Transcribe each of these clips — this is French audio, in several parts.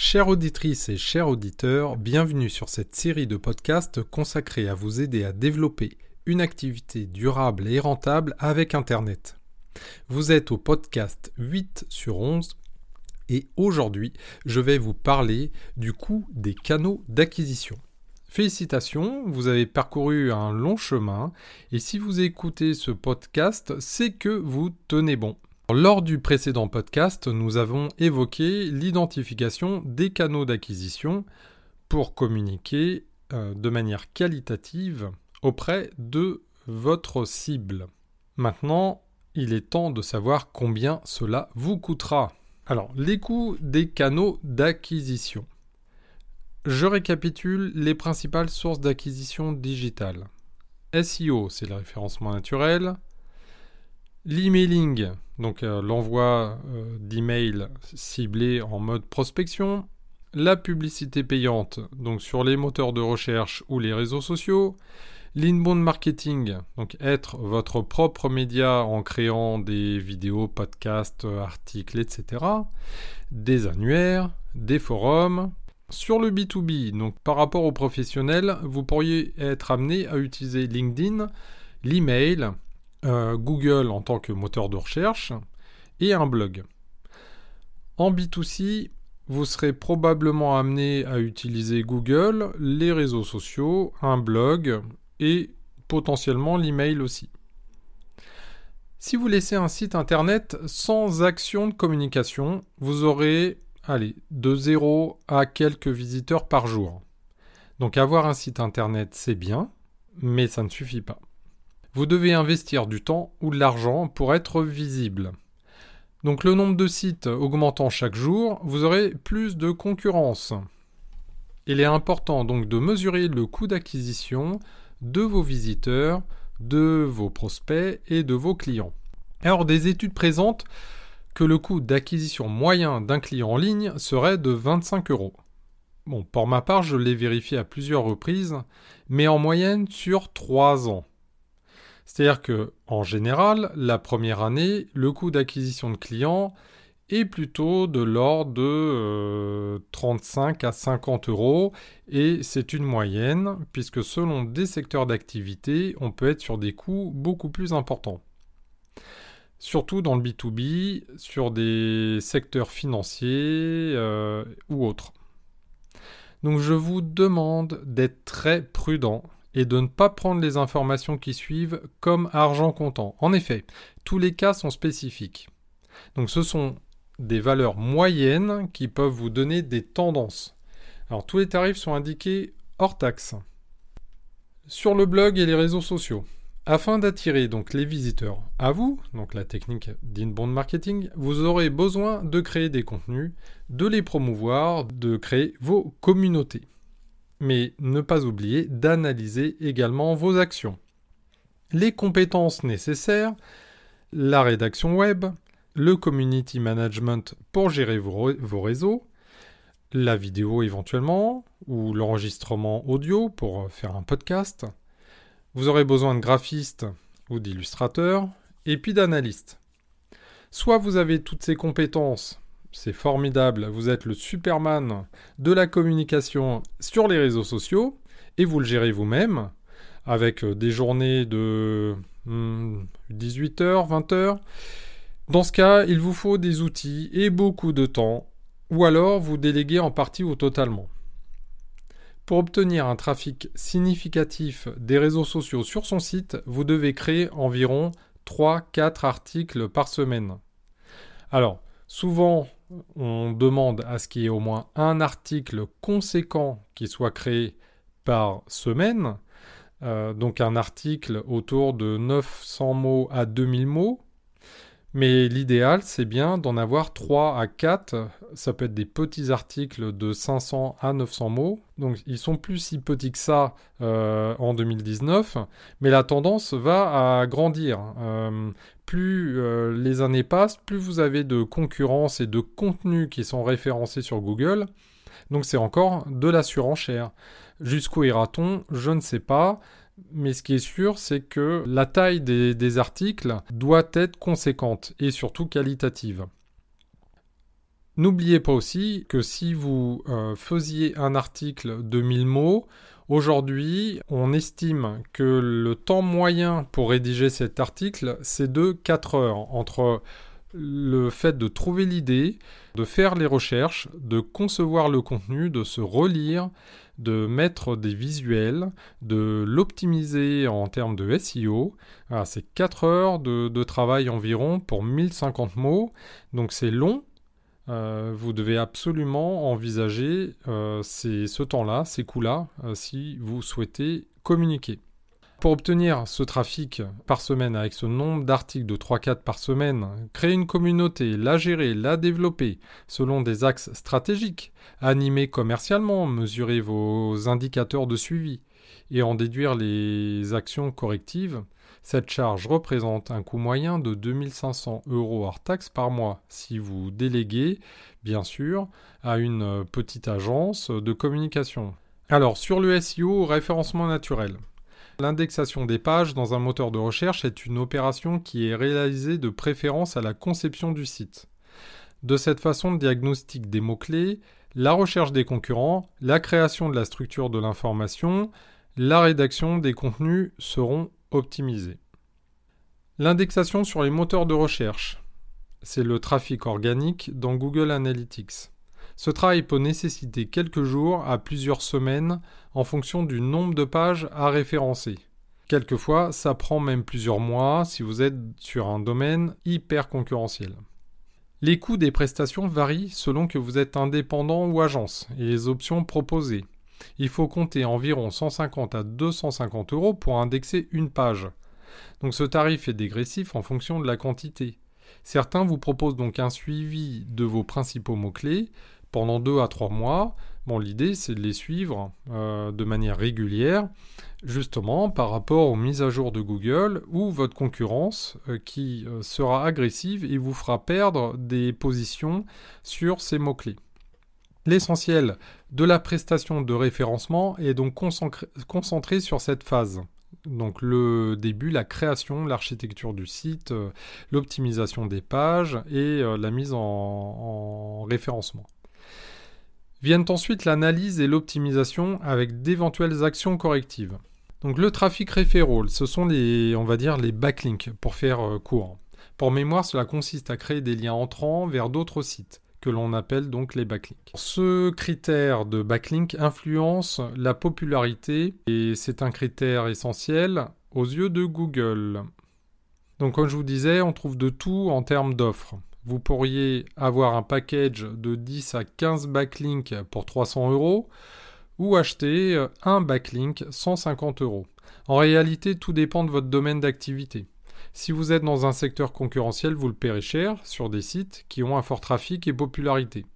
Chères auditrices et chers auditeurs, bienvenue sur cette série de podcasts consacrée à vous aider à développer une activité durable et rentable avec Internet. Vous êtes au podcast 8 sur 11 et aujourd'hui je vais vous parler du coût des canaux d'acquisition. Félicitations, vous avez parcouru un long chemin et si vous écoutez ce podcast, c'est que vous tenez bon. Lors du précédent podcast, nous avons évoqué l'identification des canaux d'acquisition pour communiquer euh, de manière qualitative auprès de votre cible. Maintenant, il est temps de savoir combien cela vous coûtera. Alors, les coûts des canaux d'acquisition. Je récapitule les principales sources d'acquisition digitale. SEO, c'est le référencement naturel. L'emailing, donc euh, l'envoi euh, d'emails ciblés en mode prospection, la publicité payante, donc sur les moteurs de recherche ou les réseaux sociaux, l'inbound marketing, donc être votre propre média en créant des vidéos, podcasts, articles, etc., des annuaires, des forums. Sur le B2B, donc par rapport aux professionnels, vous pourriez être amené à utiliser LinkedIn, l'email, euh, Google en tant que moteur de recherche et un blog. En B2C, vous serez probablement amené à utiliser Google, les réseaux sociaux, un blog et potentiellement l'email aussi. Si vous laissez un site internet sans action de communication, vous aurez allez, de 0 à quelques visiteurs par jour. Donc avoir un site internet, c'est bien, mais ça ne suffit pas. Vous devez investir du temps ou de l'argent pour être visible. Donc le nombre de sites augmentant chaque jour, vous aurez plus de concurrence. Il est important donc de mesurer le coût d'acquisition de vos visiteurs, de vos prospects et de vos clients. Alors des études présentent que le coût d'acquisition moyen d'un client en ligne serait de 25 euros. Bon, pour ma part, je l'ai vérifié à plusieurs reprises, mais en moyenne sur 3 ans. C'est-à-dire que, en général, la première année, le coût d'acquisition de clients est plutôt de l'ordre de 35 euh, à 50 euros et c'est une moyenne puisque selon des secteurs d'activité, on peut être sur des coûts beaucoup plus importants. Surtout dans le B2B, sur des secteurs financiers euh, ou autres. Donc je vous demande d'être très prudent et de ne pas prendre les informations qui suivent comme argent comptant. En effet, tous les cas sont spécifiques. Donc ce sont des valeurs moyennes qui peuvent vous donner des tendances. Alors tous les tarifs sont indiqués hors taxe. Sur le blog et les réseaux sociaux. Afin d'attirer donc les visiteurs à vous, donc la technique d'inbound marketing, vous aurez besoin de créer des contenus, de les promouvoir, de créer vos communautés mais ne pas oublier d'analyser également vos actions. Les compétences nécessaires, la rédaction web, le community management pour gérer vos, réseaux, la vidéo éventuellement, ou l'enregistrement audio pour faire un podcast. Vous aurez besoin de graphistes ou d'illustrateurs, et puis d'analystes. Soit vous avez toutes ces compétences c'est formidable, vous êtes le Superman de la communication sur les réseaux sociaux et vous le gérez vous-même avec euh, des journées de 18h, hmm, 20h. Dans ce cas, il vous faut des outils et beaucoup de temps, ou alors vous déléguez en partie ou totalement. Pour obtenir un trafic significatif des réseaux sociaux sur son site, vous devez créer environ 3-4 articles par semaine. Alors, souvent, on demande à ce qu'il y ait au moins un article conséquent qui soit créé par semaine. Euh, donc un article autour de 900 mots à 2000 mots. Mais l'idéal, c'est bien d'en avoir 3 à 4. Ça peut être des petits articles de 500 à 900 mots. Donc ils sont plus si petits que ça euh, en 2019. Mais la tendance va à grandir. Euh, plus euh, les années passent, plus vous avez de concurrence et de contenus qui sont référencés sur Google. Donc c'est encore de la surenchère. Jusqu'où ira-t-on? Je ne sais pas. Mais ce qui est sûr, c'est que la taille des, articles doit être conséquente et surtout qualitative. N'oubliez pas aussi que si vous euh, faisiez un article de 1000 mots, aujourd'hui, on estime que le temps moyen pour rédiger cet article, c'est de 4 heures entre le fait de trouver l'idée, de faire les recherches, de concevoir le contenu, de se relire, de mettre des visuels, de l'optimiser en termes de SEO. c'est 4 heures de, travail environ pour 1050 mots. Donc c'est long. Euh, vous devez absolument envisager euh, ce temps-là, ces coûts-là, euh, si vous souhaitez communiquer. Pour obtenir ce trafic par semaine avec ce nombre d'articles de 3-4 par semaine, créer une communauté, la gérer, la développer selon des axes stratégiques, animer commercialement, mesurer vos indicateurs de suivi et en déduire les actions correctives, cette charge représente un coût moyen de 2500 euros hors taxes par mois si vous déléguez, bien sûr, à une petite agence de communication. Alors sur le SEO, référencement naturel. L'indexation des pages dans un moteur de recherche est une opération qui est réalisée de préférence à la conception du site. De cette façon, le diagnostic des mots-clés, la recherche des concurrents, la création de la structure de l'information, la rédaction des contenus seront optimisés. L'indexation sur les moteurs de recherche, c'est le trafic organique dans Google Analytics. Ce travail peut nécessiter quelques jours à plusieurs semaines en fonction du nombre de pages à référencer. Quelquefois, ça prend même plusieurs mois si vous êtes sur un domaine hyper concurrentiel. Les coûts des prestations varient selon que vous êtes indépendant ou agence et les options proposées. Il faut compter environ 150 à 250 euros pour indexer une page. Donc ce tarif est dégressif en fonction de la quantité. Certains vous proposent donc un suivi de vos principaux mots-clés, pendant deux à trois mois. Bon, l'idée, c'est de les suivre euh, de manière régulière, justement par rapport aux mises à jour de Google ou votre concurrence euh, qui euh, sera agressive et vous fera perdre des positions sur ces mots-clés. L'essentiel de la prestation de référencement est donc concentré sur cette phase. Donc le début, la création, l'architecture du site, l'optimisation des pages et la mise en référencement. Viennent ensuite l'analyse et l'optimisation avec d'éventuelles actions correctives. Donc le trafic référent, ce sont les, on va dire, les backlinks pour faire euh, court. Pour mémoire, cela consiste à créer des liens entrants vers d'autres sites que l'on appelle donc les backlinks. Ce critère de backlink influence la popularité et c'est un critère essentiel aux yeux de Google. Donc comme je vous disais, on trouve de tout en termes d'offres vous pourriez avoir un package de 10 à 15 backlinks pour 300 euros ou acheter euh, un backlink 150 euros. En réalité, tout dépend de votre domaine d'activité. Si vous êtes dans un secteur concurrentiel, vous le paierez cher sur des sites qui ont un fort trafic et popularité.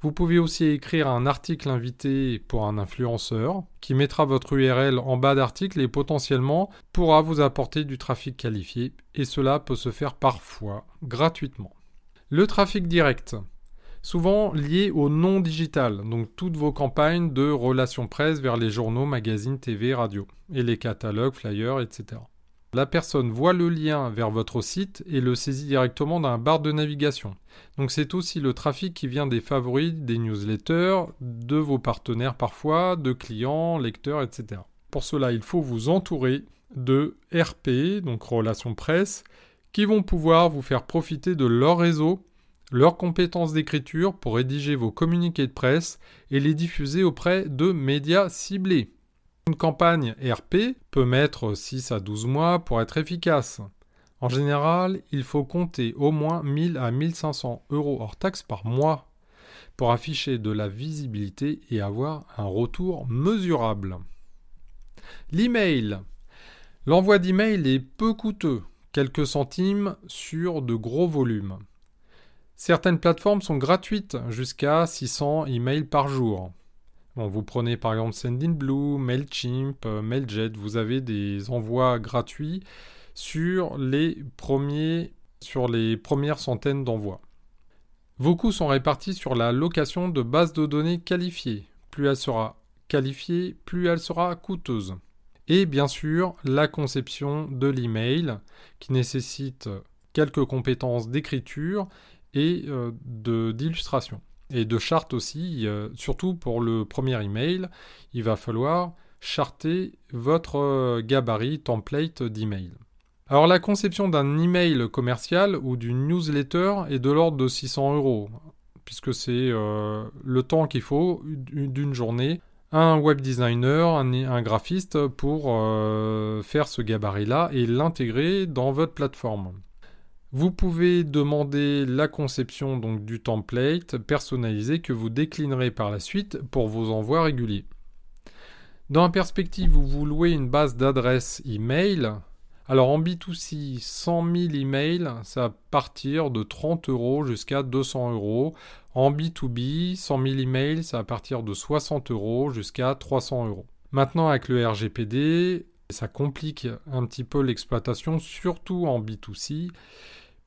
Vous pouvez aussi écrire un article invité pour un influenceur qui mettra votre URL en bas d'article et potentiellement pourra vous apporter du trafic qualifié et cela peut se faire parfois gratuitement. Le trafic direct, souvent lié au non digital, donc toutes vos campagnes de relations presse vers les journaux, magazines, TV, radio, et les catalogues, flyers, etc. La personne voit le lien vers votre site et le saisit directement dans la barre de navigation. Donc c'est aussi le trafic qui vient des favoris, des newsletters, de vos partenaires parfois, de clients, lecteurs, etc. Pour cela, il faut vous entourer de RP, donc relations presse, qui vont pouvoir vous faire profiter de leur réseau, leurs compétences d'écriture pour rédiger vos communiqués de presse et les diffuser auprès de médias ciblés. Une campagne RP peut mettre 6 à 12 mois pour être efficace. En général, il faut compter au moins 1000 à 1500 euros hors taxes par mois pour afficher de la visibilité et avoir un retour mesurable. L'email. L'envoi d'email est peu coûteux, quelques centimes sur de gros volumes. Certaines plateformes sont gratuites jusqu'à 600 emails par jour vous prenez par exemple Sendinblue, Mailchimp, euh, Mailjet, vous avez des envois gratuits sur les, premières centaines d'envois. Vos coûts sont répartis sur la location de bases de données qualifiées. Plus elle sera qualifiée, plus elle sera coûteuse. Et bien sûr, la conception de l'email qui nécessite quelques compétences d'écriture et d'illustrations. Et de chartes aussi, surtout pour le premier email, il va falloir charter votre gabarit template d'email. Alors la conception d'un email commercial ou d'une newsletter est de l'ordre de 600 euros, puisque c'est euh, le temps qu'il faut d'une journée. Un web designer, un, graphiste pour euh, faire ce gabarit-là et l'intégrer dans votre plateforme. Vous pouvez demander la conception donc du template personnalisé que vous déclinerez par la suite pour vos envois réguliers. Dans la perspective où vous louez une base d'adresses email, alors en B2C, 100 000 emails, ça va partir de 30 euros jusqu'à 200 euros. En B2B, 100 000 emails, ça va partir de 60 euros jusqu'à 300 euros. Maintenant, avec le RGPD, ça complique un petit peu l'exploitation, surtout en B2C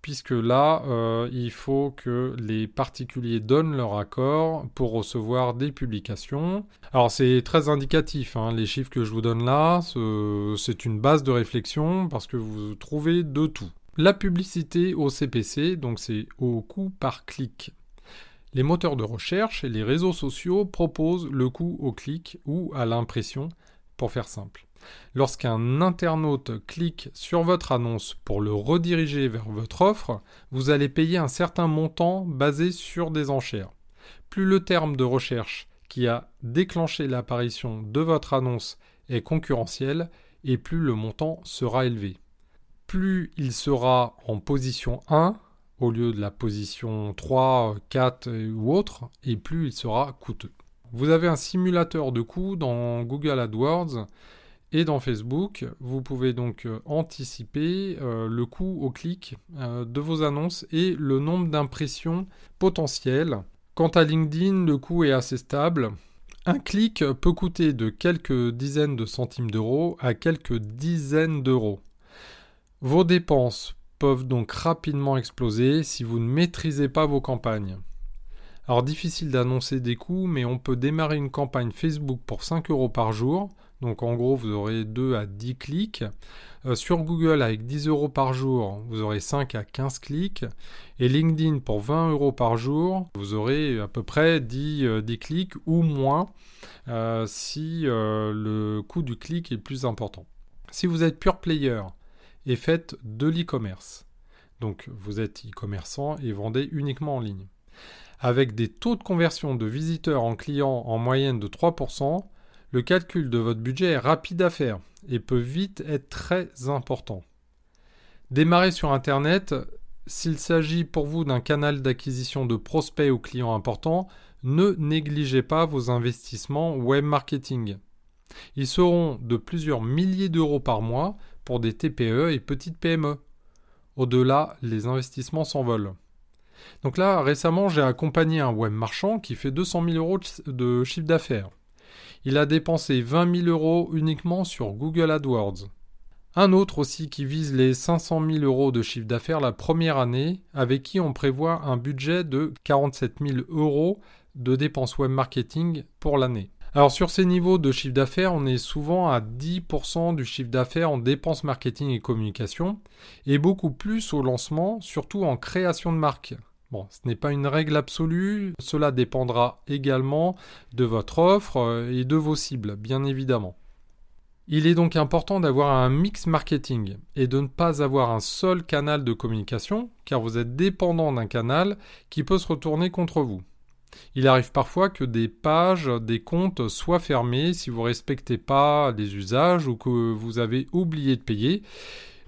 puisque là, euh, il faut que les particuliers donnent leur accord pour recevoir des publications. Alors c'est très indicatif, hein, les chiffres que je vous donne là, c'est une base de réflexion parce que vous trouvez de tout. La publicité au CPC, donc c'est au coût par clic. Les moteurs de recherche et les réseaux sociaux proposent le coût au clic ou à l'impression, pour faire simple. Lorsqu'un internaute clique sur votre annonce pour le rediriger vers votre offre, vous allez payer un certain montant basé sur des enchères. Plus le terme de recherche qui a déclenché l'apparition de votre annonce est concurrentiel, et plus le montant sera élevé. Plus il sera en position 1 au lieu de la position 3, 4 ou autre, et plus il sera coûteux. Vous avez un simulateur de coûts dans Google AdWords et dans Facebook, vous pouvez donc euh, anticiper euh, le coût au clic euh, de vos annonces et le nombre d'impressions potentielles. Quant à LinkedIn, le coût est assez stable. Un clic peut coûter de quelques dizaines de centimes d'euros à quelques dizaines d'euros. Vos dépenses peuvent donc rapidement exploser si vous ne maîtrisez pas vos campagnes. Alors difficile d'annoncer des coûts, mais on peut démarrer une campagne Facebook pour 5 euros par jour donc en gros, vous aurez 2 à 10 clics. Euh, sur Google, avec 10 euros par jour, vous aurez 5 à 15 clics. Et LinkedIn, pour 20 euros par jour, vous aurez à peu près 10, euh, clics ou moins euh, si le coût du clic est plus important. Si vous êtes pure player et faites de l'e-commerce, donc vous êtes e-commerçant et vendez uniquement en ligne, avec des taux de conversion de visiteurs en clients en moyenne de 3%, le calcul de votre budget est rapide à faire et peut vite être très important. Démarrer sur Internet, s'il s'agit pour vous d'un canal d'acquisition de prospects ou clients importants, ne négligez pas vos investissements web marketing. Ils seront de plusieurs milliers d'euros par mois pour des TPE et petites PME. Au-delà, les investissements s'envolent. Donc là, récemment, j'ai accompagné un web marchand qui fait 200 000 euros de chiffre d'affaires. Il a dépensé 20 000 euros uniquement sur Google AdWords. Un autre aussi qui vise les 500 000 euros de chiffre d'affaires la première année, avec qui on prévoit un budget de 47 000 euros de dépenses web marketing pour l'année. Alors sur ces niveaux de chiffre d'affaires, on est souvent à 10% du chiffre d'affaires en dépenses marketing et communication, et beaucoup plus au lancement, surtout en création de marque. Bon, ce n'est pas une règle absolue, cela dépendra également de votre offre euh, et de vos cibles, bien évidemment. Il est donc important d'avoir un mix marketing et de ne pas avoir un seul canal de communication, car vous êtes dépendant d'un canal qui peut se retourner contre vous. Il arrive parfois que des pages, des comptes soient fermés si vous ne respectez pas les usages ou que vous avez oublié de payer,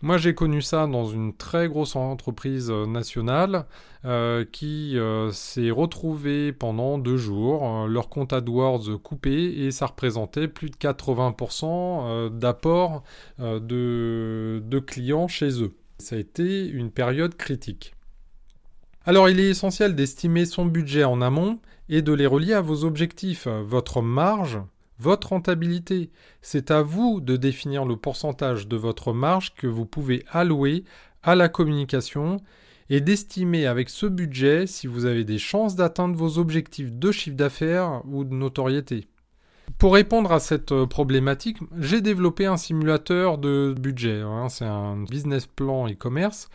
moi, j'ai connu ça dans une très grosse entreprise euh, nationale euh, qui euh, s'est retrouvée pendant deux jours, leur compte AdWords coupé et ça représentait plus de 80% d'apport de, de clients chez eux. Ça a été une période critique. Alors il est essentiel d'estimer son budget en amont et de les relier à vos objectifs. Votre marge, votre rentabilité. C'est à vous de définir le pourcentage de votre marge que vous pouvez allouer à la communication et d'estimer avec ce budget si vous avez des chances d'atteindre vos objectifs de chiffre d'affaires ou de notoriété. Pour répondre à cette euh, problématique, j'ai développé un simulateur de budget. Hein. C'est un business plan e-commerce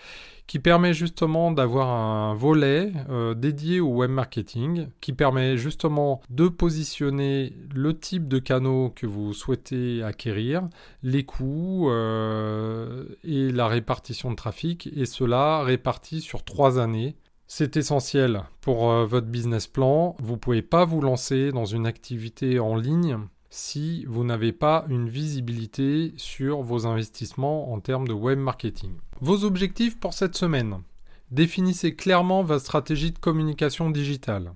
qui permet justement d'avoir un volet euh, dédié au web marketing, qui permet justement de positionner le type de canaux que vous souhaitez acquérir, les coûts euh, et la répartition de trafic, et cela réparti sur trois années. C'est essentiel pour euh, votre business plan. Vous ne pouvez pas vous lancer dans une activité en ligne si vous n'avez pas une visibilité sur vos investissements en termes de web marketing. Vos objectifs pour cette semaine. Définissez clairement votre stratégie de communication digitale.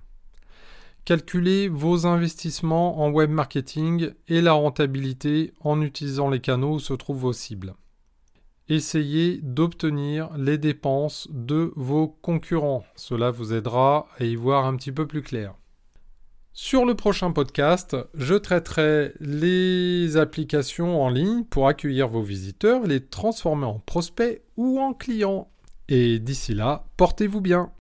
Calculez vos investissements en web marketing et la rentabilité en utilisant les canaux où se trouvent vos cibles. Essayez d'obtenir les dépenses de vos concurrents. Cela vous aidera à y voir un petit peu plus clair. Sur le prochain podcast, je traiterai les applications en ligne pour accueillir vos visiteurs, les transformer en prospects ou en clients. Et d'ici là, portez-vous bien.